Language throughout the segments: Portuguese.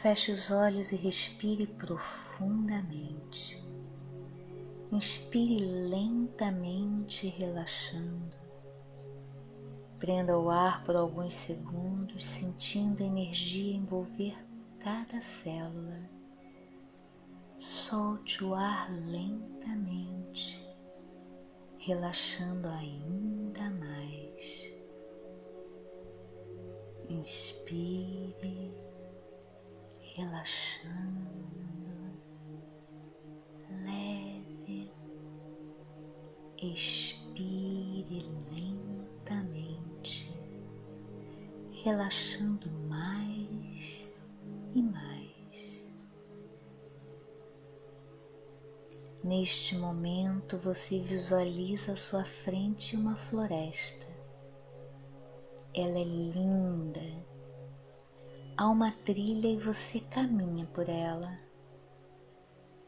Feche os olhos e respire profundamente. Inspire lentamente, relaxando. Prenda o ar por alguns segundos, sentindo a energia envolver cada célula. Solte o ar lentamente, relaxando ainda mais. Inspire, relaxando, leve, expire lentamente, relaxando mais e mais. Neste momento você visualiza à sua frente uma floresta ela é linda. Há uma trilha e você caminha por ela.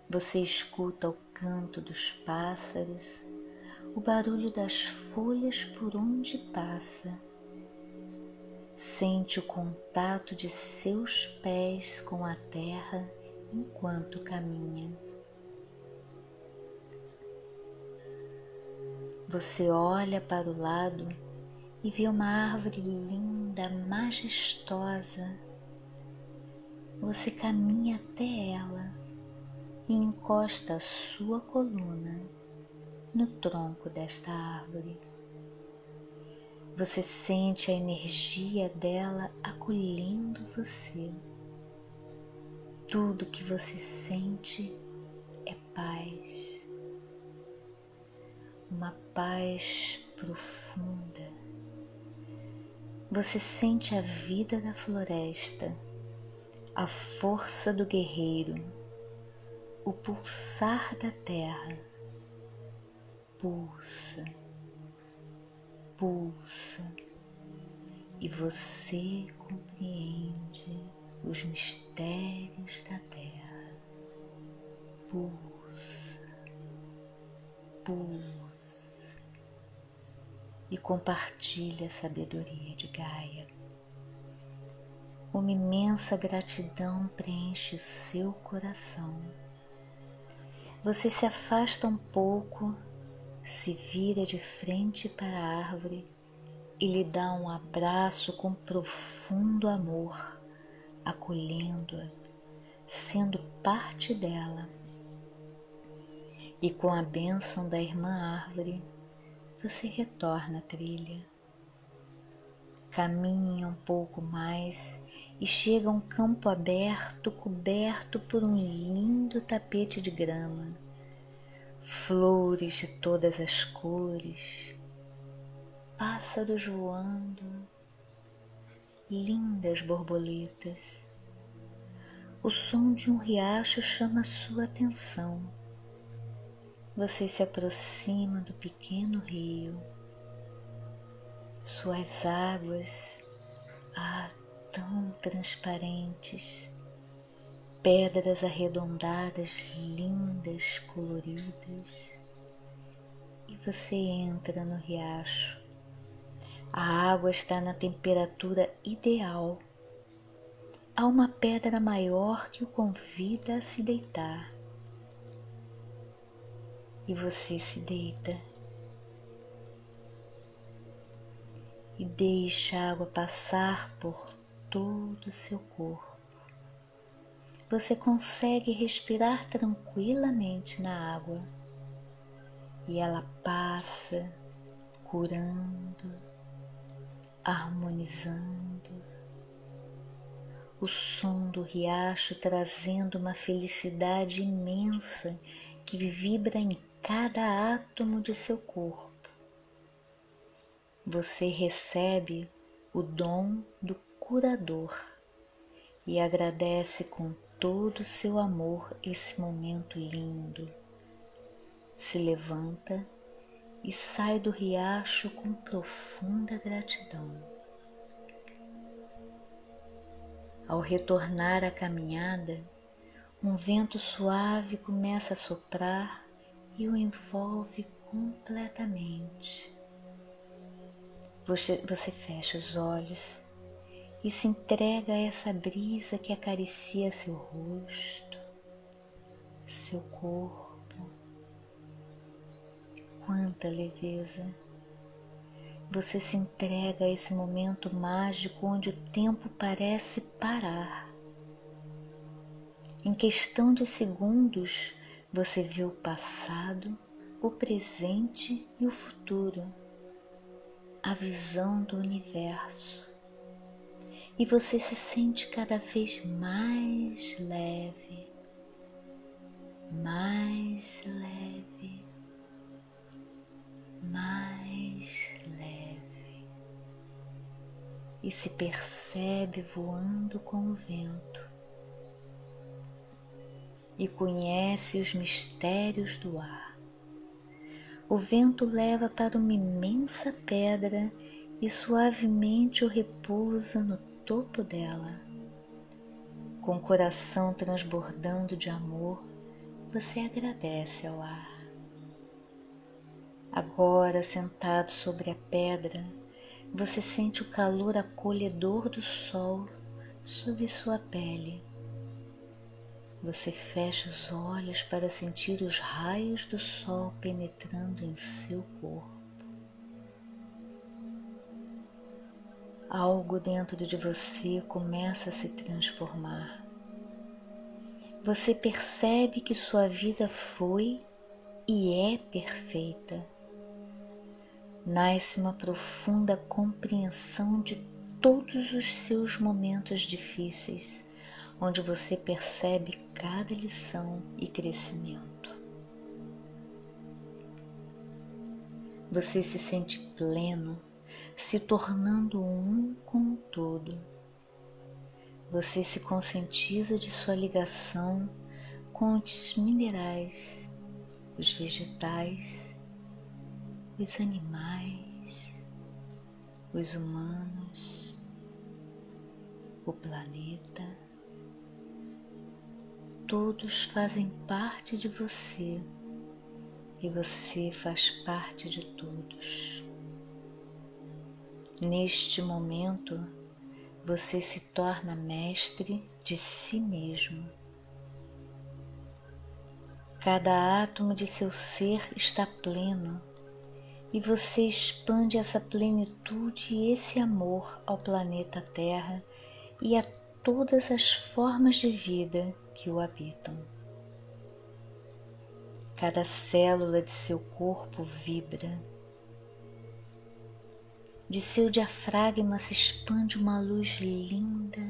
Você escuta o canto dos pássaros, o barulho das folhas por onde passa. Sente o contato de seus pés com a terra enquanto caminha. Você olha para o lado e vê uma árvore linda, majestosa. Você caminha até ela e encosta a sua coluna no tronco desta árvore. Você sente a energia dela acolhendo você. Tudo que você sente é paz, uma paz profunda você sente a vida da floresta, a força do guerreiro, o pulsar da terra. Pulsa, pulsa, e você compreende os mistérios da terra. Pulsa, pulsa e compartilhe a sabedoria de Gaia. Uma imensa gratidão preenche o seu coração. Você se afasta um pouco, se vira de frente para a árvore e lhe dá um abraço com profundo amor, acolhendo-a, sendo parte dela. E com a bênção da irmã árvore, você retorna à trilha. Caminha um pouco mais e chega a um campo aberto coberto por um lindo tapete de grama, flores de todas as cores, pássaros voando, lindas borboletas. O som de um riacho chama sua atenção. Você se aproxima do pequeno rio, suas águas, ah, tão transparentes, pedras arredondadas, lindas, coloridas, e você entra no riacho. A água está na temperatura ideal. Há uma pedra maior que o convida a se deitar e você se deita e deixa a água passar por todo o seu corpo. Você consegue respirar tranquilamente na água e ela passa curando, harmonizando. O som do riacho trazendo uma felicidade imensa que vibra em cada átomo de seu corpo. Você recebe o dom do curador e agradece com todo o seu amor esse momento lindo. Se levanta e sai do riacho com profunda gratidão. Ao retornar à caminhada, um vento suave começa a soprar e o envolve completamente. Você, você fecha os olhos e se entrega a essa brisa que acaricia seu rosto, seu corpo. Quanta leveza! Você se entrega a esse momento mágico onde o tempo parece parar. Em questão de segundos, você vê o passado, o presente e o futuro, a visão do universo. E você se sente cada vez mais leve, mais leve, mais leve. E se percebe voando com o vento e conhece os mistérios do ar. O vento leva para uma imensa pedra e suavemente o repousa no topo dela. Com o coração transbordando de amor, você agradece ao ar. Agora, sentado sobre a pedra, você sente o calor acolhedor do sol sobre sua pele você fecha os olhos para sentir os raios do sol penetrando em seu corpo. Algo dentro de você começa a se transformar. Você percebe que sua vida foi e é perfeita. Nasce uma profunda compreensão de todos os seus momentos difíceis onde você percebe cada lição e crescimento. Você se sente pleno, se tornando um com o todo. Você se conscientiza de sua ligação com os minerais, os vegetais, os animais, os humanos, o planeta todos fazem parte de você e você faz parte de todos. Neste momento, você se torna mestre de si mesmo. Cada átomo de seu ser está pleno e você expande essa plenitude e esse amor ao planeta Terra e a todas as formas de vida que o habitam. Cada célula de seu corpo vibra. De seu diafragma se expande uma luz linda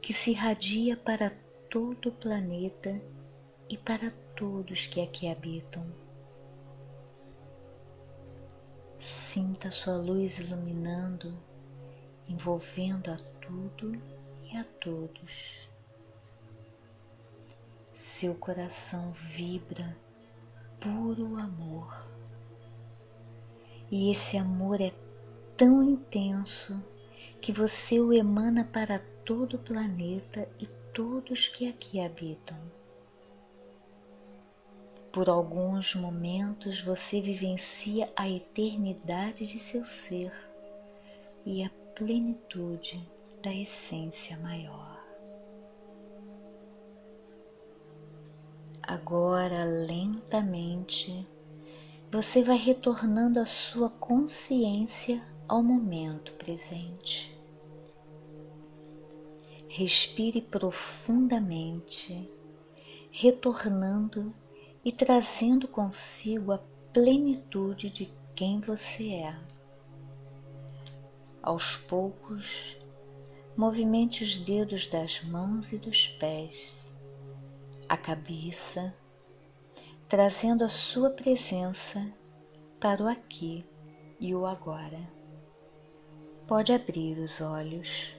que se irradia para todo o planeta e para todos que aqui habitam. Sinta sua luz iluminando, envolvendo a tudo e a todos seu coração vibra puro amor. E esse amor é tão intenso que você o emana para todo o planeta e todos que aqui habitam. Por alguns momentos você vivencia a eternidade de seu ser e a plenitude da essência maior. Agora, lentamente, você vai retornando a sua consciência ao momento presente. Respire profundamente, retornando e trazendo consigo a plenitude de quem você é. Aos poucos, movimente os dedos das mãos e dos pés a cabeça, trazendo a sua presença para o aqui e o agora. Pode abrir os olhos.